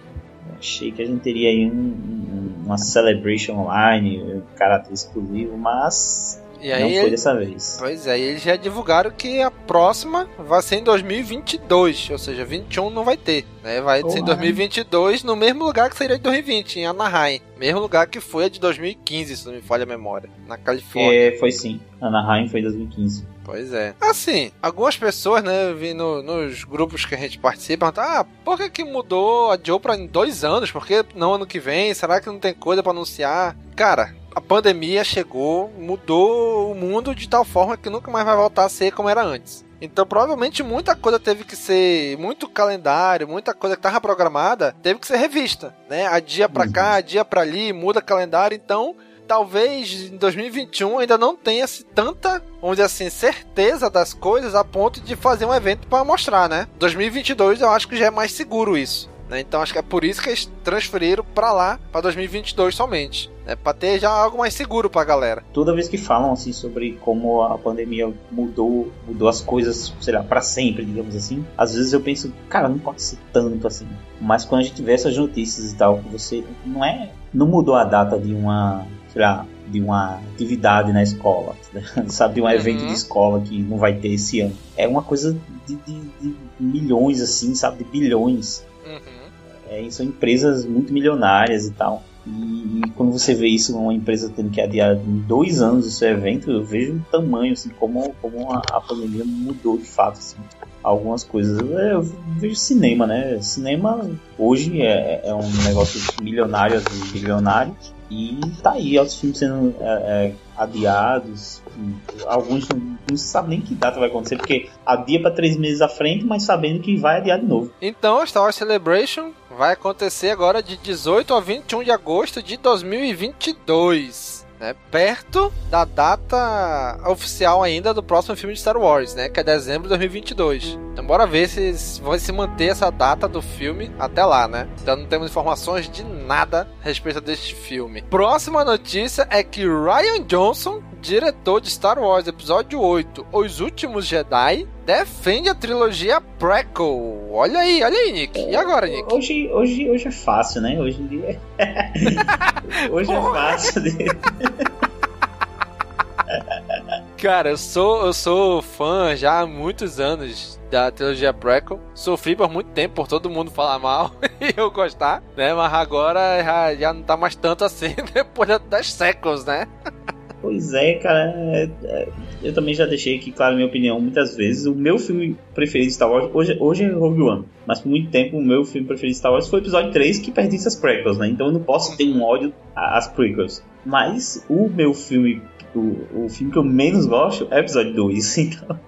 Achei que a gente teria aí um, um, uma Celebration online, um caráter exclusivo, mas e aí, não foi dessa vez. Pois é, eles já divulgaram que a próxima vai ser em 2022, ou seja, 21 não vai ter, né? Vai ser em 2022 no mesmo lugar que seria de 2020, em Anaheim. Mesmo lugar que foi a de 2015, se não me falha a memória, na Califórnia. É, foi sim. Anaheim foi 2015. Pois é. Assim, algumas pessoas, né, vi no, nos grupos que a gente participa, ah, por que, que mudou a Joe pra em dois anos? Por que não ano que vem? Será que não tem coisa para anunciar? Cara, a pandemia chegou, mudou o mundo de tal forma que nunca mais vai voltar a ser como era antes. Então, provavelmente muita coisa teve que ser, muito calendário, muita coisa que estava programada, teve que ser revista, né? A dia para cá, a dia para ali, muda calendário, então talvez em 2021 ainda não tenha tanta, vamos dizer assim, certeza das coisas a ponto de fazer um evento para mostrar, né? 2022 eu acho que já é mais seguro isso. Né? Então acho que é por isso que eles transferiram para lá, para 2022 somente. É para ter já algo mais seguro para a galera. Toda vez que falam assim sobre como a pandemia mudou, mudou as coisas, sei lá, para sempre, digamos assim, às vezes eu penso, cara, não pode ser tanto assim. Mas quando a gente vê essas notícias e tal, você não é, não mudou a data de uma, sei lá, de uma atividade na escola, sabe, de um uhum. evento de escola que não vai ter esse ano. É uma coisa de, de, de milhões assim, sabe, de bilhões é, são empresas muito milionárias e tal. E, e, quando você vê isso, uma empresa tendo que adiar dois anos o seu evento, eu vejo o tamanho, assim, como, como a, a pandemia mudou de fato, assim, algumas coisas. Eu, vejo cinema, né? Cinema hoje é, é um negócio milionário, assim, bilionário, e tá aí, outros filmes sendo é, é, adiados. Alguns não, não sabe nem que data vai acontecer, porque adia para três meses à frente, mas sabendo que vai adiar de novo. Então, Star Wars Celebration vai acontecer agora de 18 a 21 de agosto de 2022 né? Perto da data oficial ainda do próximo filme de Star Wars, né? Que é dezembro de 2022. Então bora ver se vai se manter essa data do filme até lá, né? Então não temos informações de nada a respeito deste filme. Próxima notícia é que Ryan Johnson diretor de Star Wars Episódio 8, Os Últimos Jedi, defende a trilogia prequel. Olha aí, olha aí, Nick. E agora, Nick? Hoje, hoje, hoje é fácil, né? Hoje em dia. hoje é fácil. Cara, eu sou, eu sou fã já há muitos anos da trilogia prequel. Sofri por muito tempo por todo mundo falar mal e eu gostar, né? Mas agora já, já não tá mais tanto assim depois das séculos, né? Pois é, cara. É, é, eu também já deixei aqui claro minha opinião muitas vezes. O meu filme preferido de Star Wars, hoje, hoje é Rogue One. Mas por muito tempo o meu filme preferido de Star Wars foi o episódio 3 que pertence as prequels, né? Então eu não posso ter um ódio às prequels. Mas o meu filme, o, o filme que eu menos gosto é o episódio 2. Então.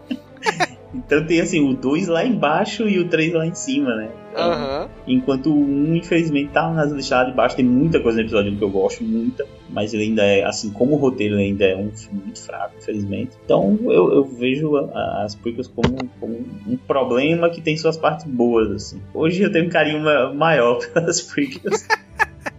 Então tem assim, o 2 lá embaixo e o 3 lá em cima, né? Então, uhum. Enquanto o 1, um, infelizmente, tá nas lixadas de baixo. Tem muita coisa no episódio que eu gosto, muita. Mas ele ainda é, assim, como o roteiro ainda é um filme muito fraco, infelizmente. Então eu, eu vejo as prequels como, como, um problema que tem suas partes boas, assim. Hoje eu tenho um carinho maior pelas prequels.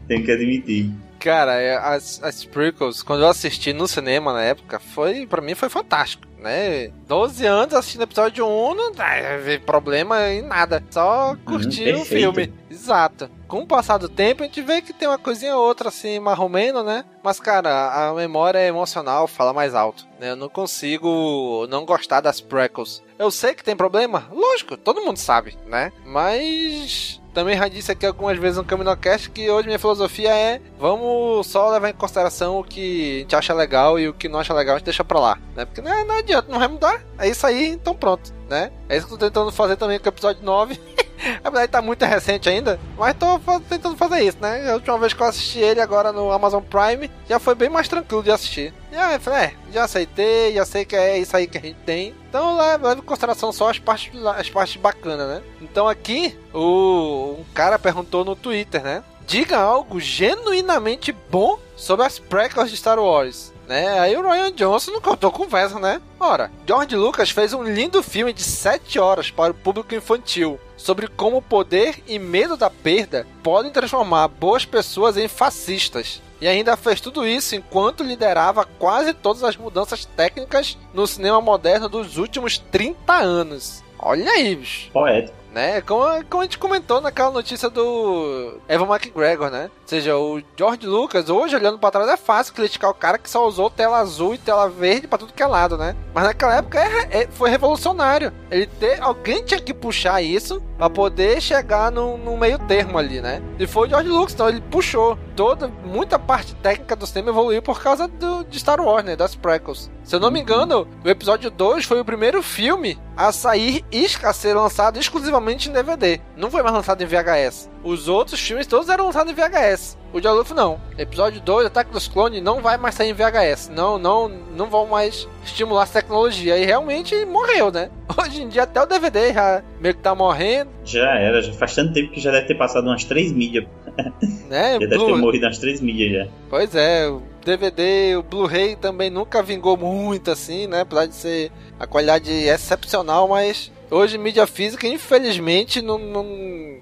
tenho que admitir. Cara, é, as, as prequels, quando eu assisti no cinema na época, foi para mim foi fantástico né? 12 anos assistindo episódio 1, não teve problema em nada. Só uhum, hum, o filme. Exato. Com o passar do tempo, a gente vê que tem uma coisinha ou outra assim, marromeno, né? Mas, cara, a memória emocional fala mais alto. Né? Eu não consigo não gostar das prequels. Eu sei que tem problema, lógico, todo mundo sabe, né? Mas também já disse aqui algumas vezes no CaminoCast que hoje minha filosofia é vamos só levar em consideração o que a gente acha legal e o que não acha legal a gente deixa pra lá, né? Porque não, é, não adianta, não vai mudar. É isso aí, então pronto, né? É isso que eu tô tentando fazer também com o episódio 9. Apesar de tá muito recente ainda, mas tô tentando fazer isso, né? A última vez que eu assisti ele agora no Amazon Prime, já foi bem mais tranquilo de assistir. Falei, é, já aceitei, já sei que é isso aí que a gente tem. Então leva em consideração só as partes, as partes bacanas, né? Então aqui, o, um cara perguntou no Twitter, né? Diga algo genuinamente bom sobre as prequels de Star Wars né? Aí o Ryan Johnson não contou conversa, né? Ora, George Lucas fez um lindo filme de 7 horas para o público infantil sobre como o poder e medo da perda podem transformar boas pessoas em fascistas. E ainda fez tudo isso enquanto liderava quase todas as mudanças técnicas no cinema moderno dos últimos 30 anos. Olha aí, bicho. Poético né? Como, como a gente comentou naquela notícia do Evan McGregor, né? Ou seja, o George Lucas, hoje olhando para trás, é fácil criticar o cara que só usou tela azul e tela verde para tudo que é lado, né? Mas naquela época é, é, foi revolucionário. Ele ter, alguém tinha que puxar isso para poder chegar no, no, meio termo ali, né? E foi o George Lucas, então ele puxou toda, muita parte técnica do cinema evoluiu por causa do, de Star Wars, né? Das prequels. Se eu não me engano, o episódio 2 foi o primeiro filme a sair e a ser lançado exclusivamente em DVD. Não foi mais lançado em VHS. Os outros filmes todos eram lançados em VHS. O de Aluf não. Episódio 2, Ataque dos Clones, não vai mais sair em VHS. Não, não, não vão mais estimular essa tecnologia. E realmente morreu, né? Hoje em dia até o DVD já meio que tá morrendo. Já era, já faz tanto tempo que já deve ter passado umas três mídias. Né? já deve ter morrido umas três mídias já. Pois é, o DVD, o Blu-ray também nunca vingou muito assim, né? Apesar de ser a qualidade excepcional, mas Hoje, mídia física, infelizmente, não, não,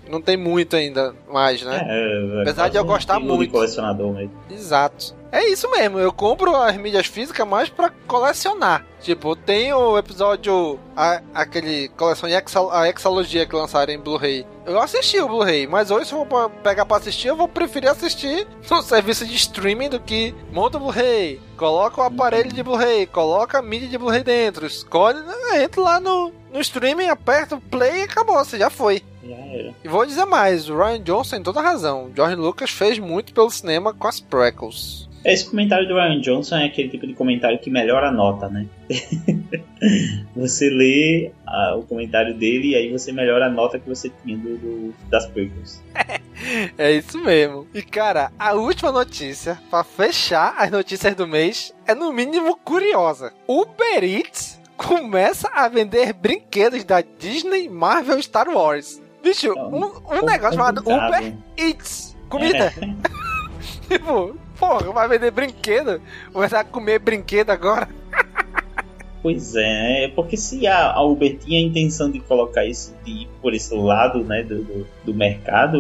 não tem muito ainda mais, né? É, é Apesar de eu gostar muito. colecionador mesmo. Exato. É isso mesmo, eu compro as mídias físicas mais para colecionar. Tipo, tem o episódio, a, aquele coleção de Exal, a Exalogia que lançaram em Blu-ray. Eu assisti o Blu-ray, mas hoje se eu vou pegar pra assistir, eu vou preferir assistir no serviço de streaming do que monta o Blu-ray, coloca o aparelho de Blu-ray, coloca a mídia de Blu-ray dentro, escolhe, entra lá no, no streaming, aperta o play e acabou, você já foi. Já era. E vou dizer mais, o Ryan Johnson tem toda razão. George Lucas fez muito pelo cinema com as prequels. Esse comentário do Ryan Johnson é aquele tipo de comentário que melhora a nota, né? você lê ah, o comentário dele e aí você melhora a nota que você tinha do, do das prequels. É isso mesmo. E cara, a última notícia, pra fechar as notícias do mês, é no mínimo curiosa. Uber Eats começa a vender brinquedos da Disney, Marvel Star Wars. Bicho, um, um negócio chamado Uber Eats. Comida. tipo, porra, vai vender brinquedo? Começar a comer brinquedo agora? Pois é, é porque se a, a Uber tinha a intenção de colocar isso, de ir por esse lado né, do, do, do mercado,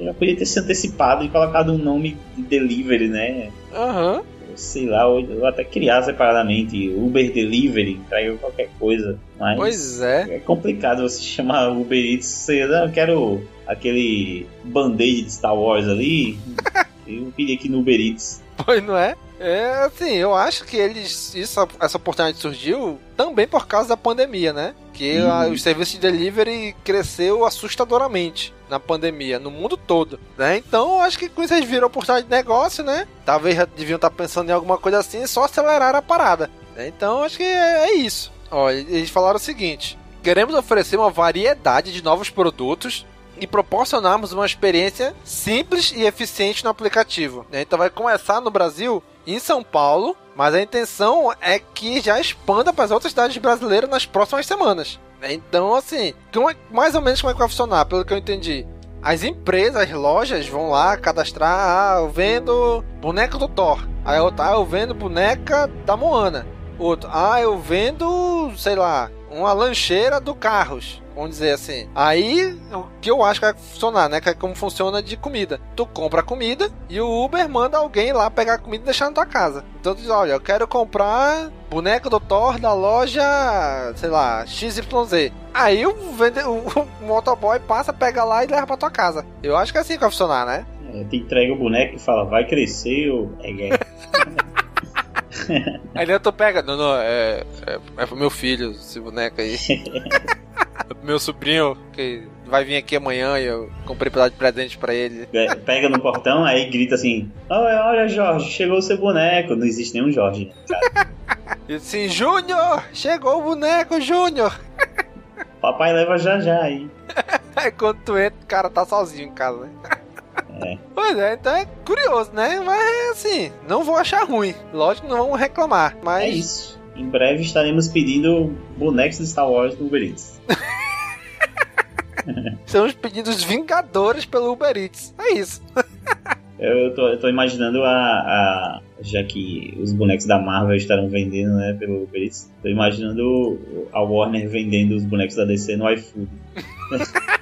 ela podia ter se antecipado e colocado um nome de delivery, né? Aham. Sei lá, ou, ou até criar separadamente Uber Delivery, trair qualquer coisa. Mas Pois é. é complicado você chamar Uber Eats, você, não, eu quero aquele band-aid de Star Wars ali, eu pedi aqui no Uber Eats. Pois não é? É, assim, eu acho que eles. Isso, essa oportunidade surgiu também por causa da pandemia, né? Que Uhum. a- o serviço de delivery cresceu assustadoramente na pandemia, no mundo todo, né? Então, acho que com isso eles viram oportunidade de negócio, né? Talvez já deviam estar pensando em alguma coisa assim e só aceleraram a parada. né? Então, acho que é, é isso. Ó, eles falaram o seguinte: queremos oferecer uma variedade de novos produtos e proporcionarmos uma experiência simples e eficiente no aplicativo. né? Então vai começar no Brasil, em São Paulo, mas a intenção é que já expanda para as outras cidades brasileiras nas próximas semanas. Né? Então, assim, como é- mais ou menos como é que vai funcionar, pelo que eu entendi. As empresas, as lojas vão lá cadastrar, ah, eu vendo boneca do Thor. Aí outra, ah, eu vendo boneca da Moana. Outro, ah, eu vendo, sei lá, uma lancheira do Carros. Vamos dizer assim. Aí, o que eu acho que vai funcionar, né? Que é como funciona de comida. Tu compra a comida e o Uber manda alguém lá pegar a comida e deixar na tua casa. Então tu diz, olha, eu quero comprar boneco do Thor da loja, sei lá, XYZ. Aí o, vende, o, o motoboy passa, pega lá e leva pra tua casa. Eu acho que é assim que vai funcionar, né? É, te entrega o boneco e fala, vai crescer é gay. Aí dentro tu pega, não, não, é, é, é pro meu filho esse boneco aí. é meu sobrinho, que vai vir aqui amanhã e eu comprei pra dar de presente pra ele. É, Pega no portão, aí grita assim, olha, olha Jorge, chegou o seu boneco. Não existe nenhum Jorge, né? E assim, Júnior! Chegou o boneco, Júnior! Papai leva já já aí. Aí quando tu entra, o cara tá sozinho em casa, né? É. Pois é, então é curioso, né? Mas é assim, não vou achar ruim. Lógico não vamos reclamar. Mas É isso. Em breve estaremos pedindo bonecos de Star Wars no Uber Eats. são os pedidos vingadores pelo Uber Eats. É isso. Eu tô, eu tô imaginando a, a- Já que os bonecos da Marvel estarão vendendo, né, pelo Uber Eats, tô imaginando a Warner vendendo os bonecos da DC no iFood.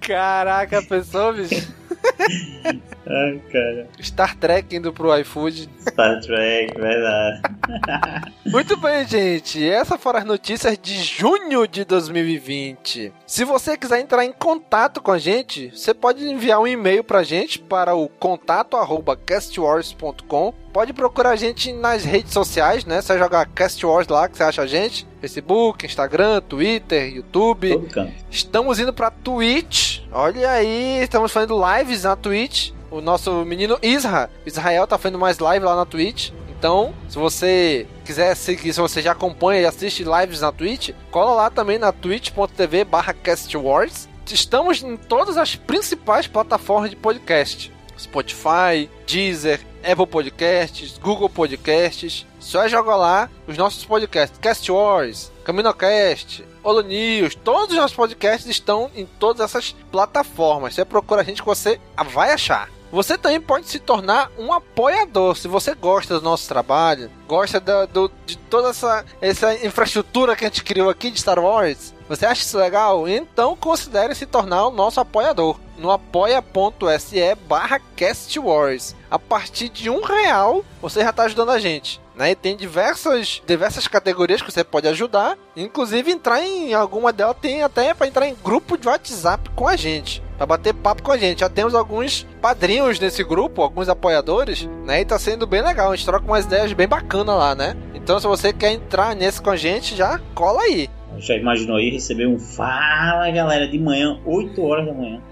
Caraca, pensou, bicho? Ai, cara. Star Trek indo pro iFood. Star Trek, verdade. Muito bem, gente. Essas foram as notícias de junho de 2020. Se você quiser entrar em contato com a gente, você pode enviar um e-mail pra gente para o contato@castwars.com. Pode procurar a gente nas redes sociais, né? Você jogar Cast Wars lá que você acha a gente. Facebook, Instagram, Twitter, YouTube. Estamos indo pra Twitch. Olha aí, estamos fazendo lives na Twitch. O nosso menino Isra, Israel, tá fazendo mais live lá na Twitch. Então, se você quiser seguir, se você já acompanha e assiste lives na Twitch, cola lá também na twitch.tv barra castwars. Estamos em todas as principais plataformas de podcast. Spotify, Deezer, Apple Podcasts, Google Podcasts. Só joga lá os nossos podcasts. Cast Wars, CaminoCast, Holo News. Todos os nossos podcasts estão em todas essas plataformas. Você procura a gente que você vai achar. Você também pode se tornar um apoiador. Se você gosta do nosso trabalho, gosta do- de toda essa, essa infraestrutura que a gente criou aqui de Star Wars, você acha isso legal? Então considere se tornar o nosso apoiador no apoia.se barra castwars. A partir de um real, você já está ajudando a gente. Né? E tem diversas, diversas categorias que você pode ajudar. Inclusive entrar em alguma delas tem até para entrar em grupo de WhatsApp com a gente. Pra bater papo com a gente. Já temos alguns padrinhos nesse grupo, alguns apoiadores, né? E tá sendo bem legal. A gente troca umas ideias bem bacanas lá, né? Então, se você quer entrar nesse com a gente, já cola aí. Já imaginou aí receber um fala galera de manhã, 8 horas da manhã.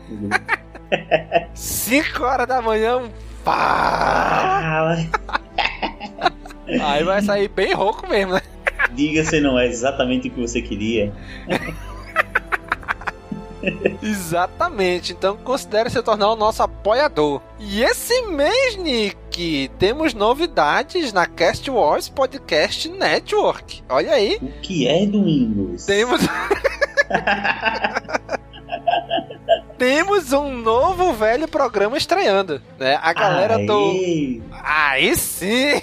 5 horas da manhã, um fala. Aí vai sair bem rouco mesmo, né? Diga se não é exatamente o que você queria. Exatamente, então considere se tornar o nosso apoiador. E esse mês, Nick, temos novidades na Cast Wars Podcast Network. Olha aí. O que é Domingos? Temos. Temos um novo velho programa estreando, né? A galera Aê. do. Aí sim!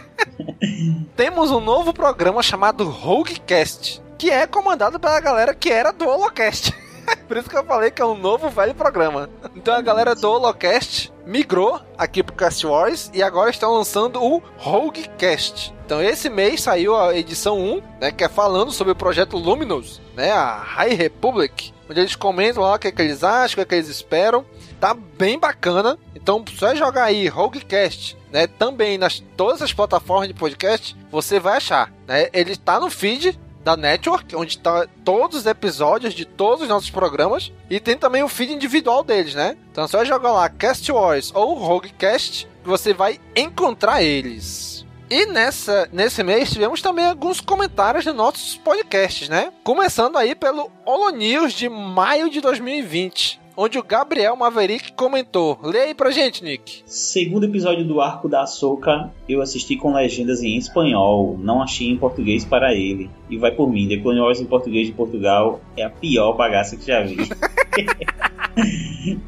Temos um novo programa chamado Roguecast, que é comandado pela galera que era do Holocast. Por isso que eu falei que é um novo velho programa. Então a galera do Holocast migrou aqui pro Cast Wars e agora estão lançando o Roguecast. Então esse mês saiu a edição 1, né, que é falando sobre o projeto Luminous, né, a High Republic, onde eles comentam lá o que, é que eles acham, o que, é que eles esperam. Tá bem bacana. Então só é jogar aí Roguecast, né, também nas todas as plataformas de podcast, você vai achar, né? Ele tá no feed da Network, onde tá todos os episódios de todos os nossos programas. E tem também o feed individual deles, né? Então é só jogar lá Cast Wars ou Roguecast que você vai encontrar eles. E nessa, nesse mês tivemos também alguns comentários de nossos podcasts, né? Começando aí pelo Holo News de maio de 2020. Onde o Gabriel Maverick comentou. Lê aí pra gente, Nick. Segundo episódio do Arco da Açúcar, eu assisti com legendas em espanhol, não achei em português para ele. E vai por mim, The Clone Wars em português de Portugal é a pior bagaça que já vi.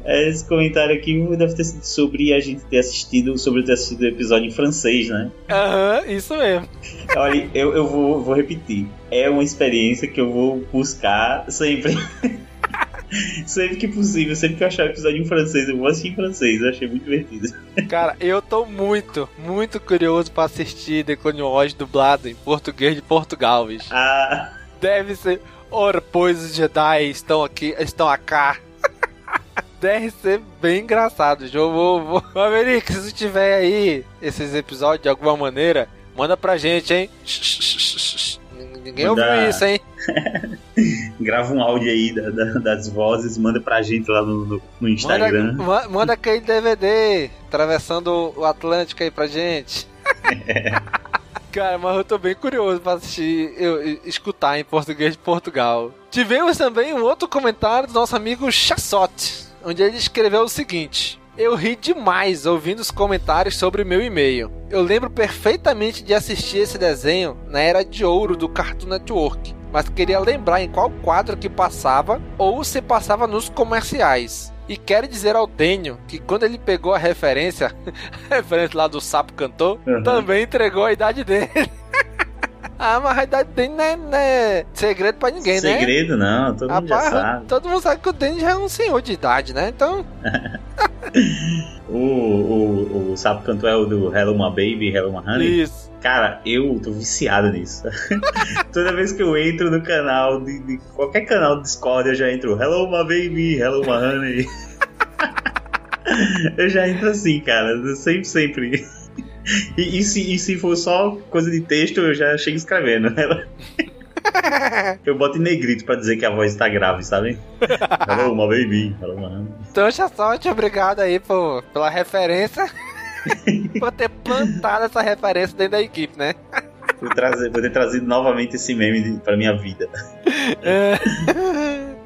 Esse comentário aqui deve ter sido sobre a gente ter assistido, sobre ter assistido o episódio em francês, né? Aham, uhum, isso mesmo. Olha, eu, eu vou, vou repetir. É uma experiência que eu vou buscar sempre. sempre que possível, sempre que eu achar o episódio em francês, eu vou assistir em francês, eu achei muito divertido. Cara, eu tô muito, muito curioso pra assistir The Clone Wars dublado em português de Portugal, bicho. Ah. Deve ser. Ora, pois os Jedi estão aqui, estão cá. Deve ser bem engraçado. Eu vou, vou. Maverick, se tiver aí esses episódios de alguma maneira, manda pra gente, hein? Ninguém manda... ouviu isso, hein? Grava um áudio aí da, da, das vozes, manda pra gente lá no, no, no Instagram. Manda, manda aquele DVD atravessando o Atlântico aí pra gente. Cara, mas eu tô bem curioso pra assistir, eu, escutar em português de Portugal. Tivemos também um outro comentário do nosso amigo Chassote, onde ele escreveu o seguinte. Eu ri demais ouvindo os comentários sobre o meu e-mail. Eu lembro perfeitamente de assistir esse desenho na era de ouro do Cartoon Network, mas queria lembrar em qual quadro que passava ou se passava nos comerciais. E quero dizer ao Dênio que quando ele pegou a referência, a referência lá do sapo cantor, uhum. também entregou a idade dele. Ah, mas a idade dele não é, não é segredo pra ninguém, segredo, né? Segredo não, todo mundo já sabe. Todo mundo sabe que o Dênio já é um senhor de idade, né? Então... o, o, o sapo cantor é o do Hello My Baby, Hello My Honey? Isso. Cara, eu tô viciado nisso. Toda vez que eu entro no canal, de, de, qualquer canal do Discord, eu já entro Hello my baby, hello my honey. eu já entro assim, cara. Sempre, sempre. E, e, se, e se for só coisa de texto, eu já chego escrevendo. Eu boto em negrito pra dizer que a voz tá grave, sabe? Hello, my baby. Hello, honey. Então, sorte, obrigado aí por, pela referência. por ter plantado essa referência dentro da equipe, né? Por, trazer, por ter trazido novamente esse meme pra minha vida. É.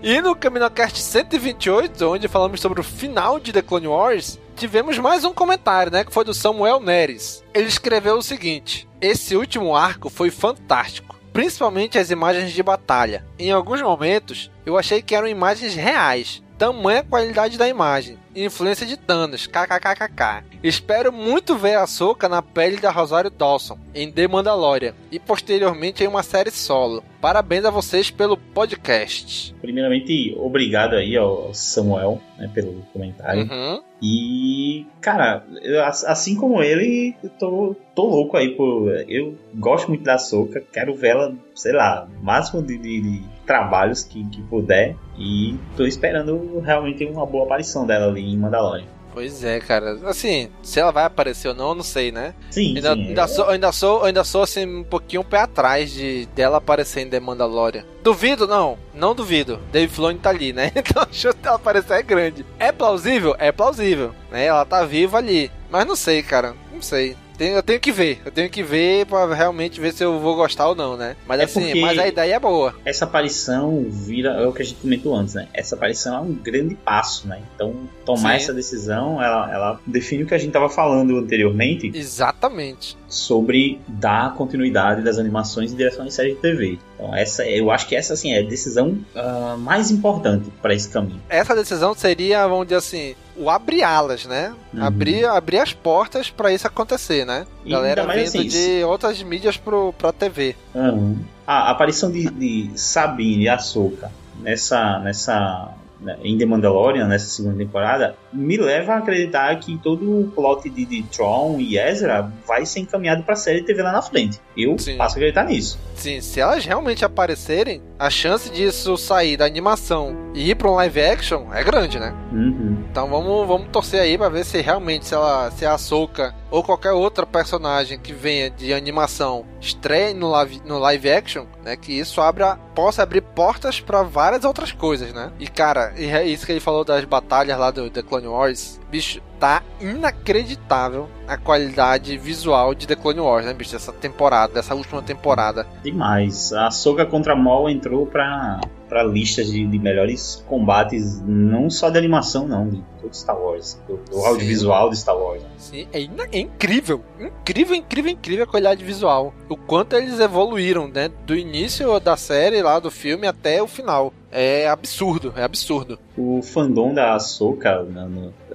E no CaminoCast 128, onde falamos sobre o final de The Clone Wars, tivemos mais um comentário, né? Que foi do Samuel Neres. Ele escreveu o seguinte: Esse último arco foi fantástico. Principalmente as imagens de batalha. Em alguns momentos, eu achei que eram imagens reais. Tamanha qualidade da imagem. Influência de Thanos, kkkk. Espero muito ver a Soca na pele da Rosário Dawson, em The Mandalorian, e posteriormente em uma série solo. Parabéns a vocês pelo podcast. Primeiramente, obrigado aí ao Samuel né, pelo comentário. Uhum. E, cara, eu, assim como ele, eu tô, tô louco aí por. Eu gosto muito da Soca, quero vê-la, sei lá, máximo de, de, de trabalhos que, que puder. E tô esperando realmente uma boa aparição dela ali em Mandalorian. Pois é, cara. Assim, se ela vai aparecer ou não, eu não sei, né? Sim, Ainda, sim. ainda, sou, ainda, sou, ainda sou assim um pouquinho pé atrás de dela aparecer em The Mandalorian. Duvido, não. Não duvido. Dave Filoni tá ali, né? Então a chance dela aparecer é grande. É plausível? É plausível. Né? Ela tá viva ali. Mas não sei, cara. Não sei. Eu tenho que ver. Eu tenho que ver pra realmente ver se eu vou gostar ou não, né? Mas É assim, mas a ideia é boa. essa aparição vira é o que a gente comentou antes, né? Essa aparição é um grande passo, né? Então, tomar Sim. essa decisão, ela, ela define o que a gente estava falando anteriormente Exatamente. Sobre dar continuidade das animações e direção de série de TV. Então, essa, eu acho que essa assim é a decisão ah, mais importante para esse caminho. Essa decisão seria, vamos dizer assim, o abrir alas, né? Uhum. Abrir, abrir as portas pra isso acontecer, né? E Galera vindo assim, de outras mídias pro, pra TV. Aham. A aparição de, de Sabine e Ahsoka nessa, nessa né, em The Mandalorian, nessa segunda temporada, me leva a acreditar que todo o plot de, de Tron e Ezra vai ser encaminhado pra série TV lá na frente. Eu Sim. passo a acreditar nisso. Sim, se elas realmente aparecerem, a chance disso sair da animação e ir pra um live action é grande, né? Uhum. Então vamos, vamos torcer aí pra ver se realmente se ela se a Ahsoka ou qualquer outra personagem que venha de animação estreia no live, no live action, né? Que isso abra, possa abrir portas pra várias outras coisas, né? E cara, e é isso que ele falou das batalhas lá do The Clone Wars, bicho, tá inacreditável a qualidade visual de The Clone Wars, né, bicho? Dessa temporada, dessa última temporada. Demais. A Soga contra Maul entrou pra, pra listas de, de melhores combates, não só de animação, não, de todo Star Wars, do, do audiovisual de Star Wars. Sim, é, é incrível, incrível, incrível, incrível a qualidade visual. O quanto eles evoluíram, né? Do início da série lá, do filme, até o final. É absurdo, é absurdo. O fandom da Ahsoka,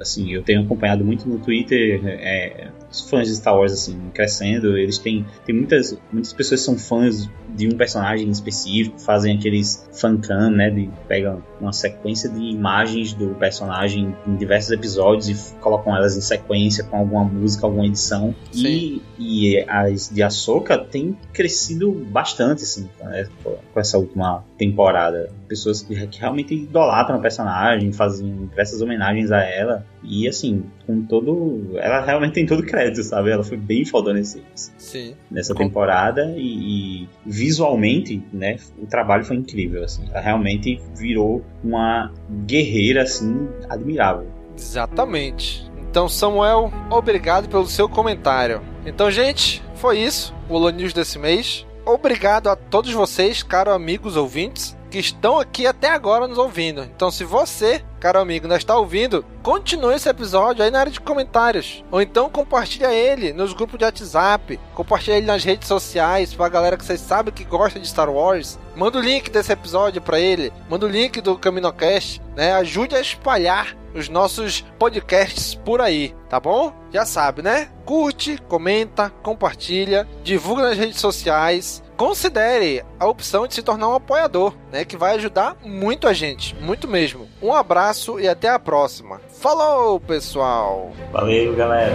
assim, eu tenho acompanhado muito no Twitter, é, os fãs de Star Wars, assim, crescendo, eles têm, tem muitas, muitas pessoas são fãs de um personagem específico, fazem aqueles fancam, né, de pegam uma sequência de imagens do personagem em diversos episódios e colocam elas em sequência com alguma música, alguma edição. E, e as de Ahsoka têm crescido bastante, assim, né, com essa última temporada. Pessoas que, que realmente idolatram a personagem, fazem diversas homenagens a ela. E assim, com todo. Ela realmente tem todo crédito, sabe? Ela foi bem fodona nesse, Sim. nessa Com- temporada e, e visualmente, né, o trabalho foi incrível, assim. Ela realmente virou uma guerreira, assim, admirável. Exatamente. Então, Samuel, obrigado pelo seu comentário. Então, gente, foi isso. O Holo News desse mês. Obrigado a todos vocês, caros amigos ouvintes, que estão aqui até agora nos ouvindo. Então, se você, caro amigo, não está ouvindo, continue esse episódio aí na área de comentários. Ou então compartilha ele nos grupos de WhatsApp, compartilha ele nas redes sociais pra galera que vocês sabem que gosta de Star Wars. Manda o link desse episódio pra ele, manda o link do CaminoCast, né? Ajude a espalhar os nossos podcasts por aí, tá bom? Já sabe, né? Curte, comenta, compartilha, divulga nas redes sociais. Considere a opção de se tornar um apoiador, né? Que vai ajudar muito a gente, muito mesmo. Um abraço e até a próxima. Falou, pessoal! Valeu, galera!